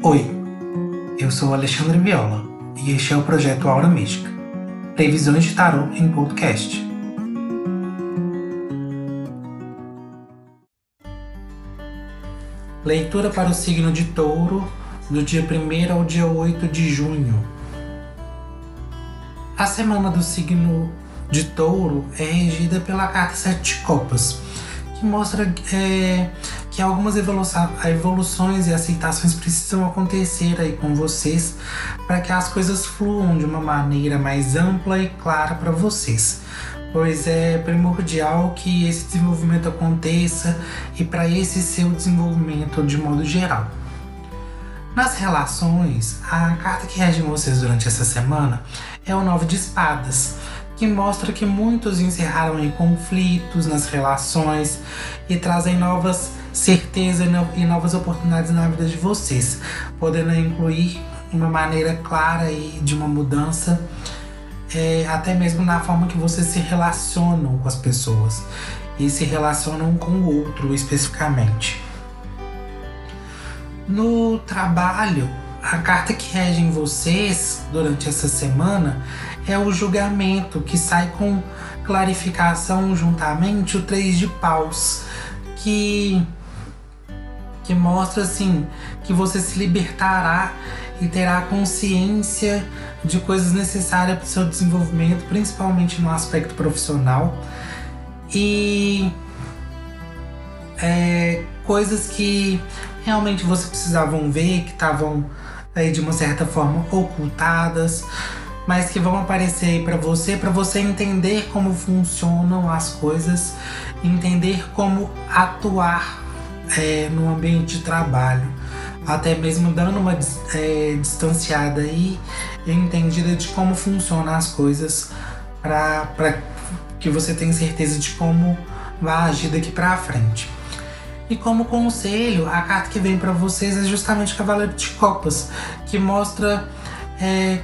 Oi, eu sou Alexandre Viola e este é o projeto Aura Mística Previsões de Tarot em Podcast. Leitura para o signo de Touro do dia 1 ao dia 8 de junho. A semana do signo de Touro é regida pela carta Sete Copas, que mostra é, que algumas evoluções e aceitações precisam acontecer aí com vocês para que as coisas fluam de uma maneira mais ampla e clara para vocês. Pois é primordial que esse desenvolvimento aconteça e para esse seu desenvolvimento de modo geral. Nas relações, a carta que rege vocês durante essa semana é o Nove de Espadas, que mostra que muitos encerraram em conflitos nas relações e trazem novas certeza e novas oportunidades na vida de vocês, podendo incluir uma maneira clara e de uma mudança, é, até mesmo na forma que vocês se relacionam com as pessoas e se relacionam com o outro especificamente. No trabalho, a carta que rege em vocês durante essa semana é o julgamento, que sai com clarificação juntamente o três de paus, que que mostra assim que você se libertará e terá consciência de coisas necessárias para o seu desenvolvimento, principalmente no aspecto profissional. E é, coisas que realmente você precisavam ver, que estavam aí de uma certa forma ocultadas, mas que vão aparecer para você, para você entender como funcionam as coisas, entender como atuar é, no ambiente de trabalho, até mesmo dando uma é, distanciada e entendida de como funcionam as coisas para que você tenha certeza de como vai agir daqui para frente. E como conselho, a carta que vem para vocês é justamente Cavaleiro de Copas, que mostra é,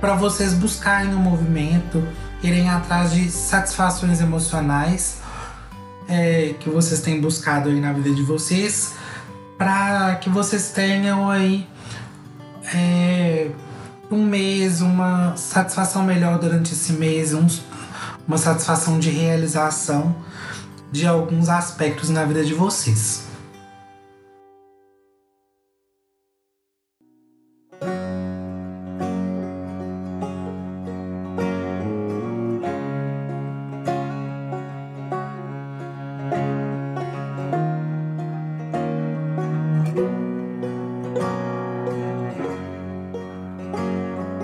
para vocês buscarem o um movimento, irem atrás de satisfações emocionais é, que vocês têm buscado aí na vida de vocês, para que vocês tenham aí é, um mês, uma satisfação melhor durante esse mês, um, uma satisfação de realização de alguns aspectos na vida de vocês.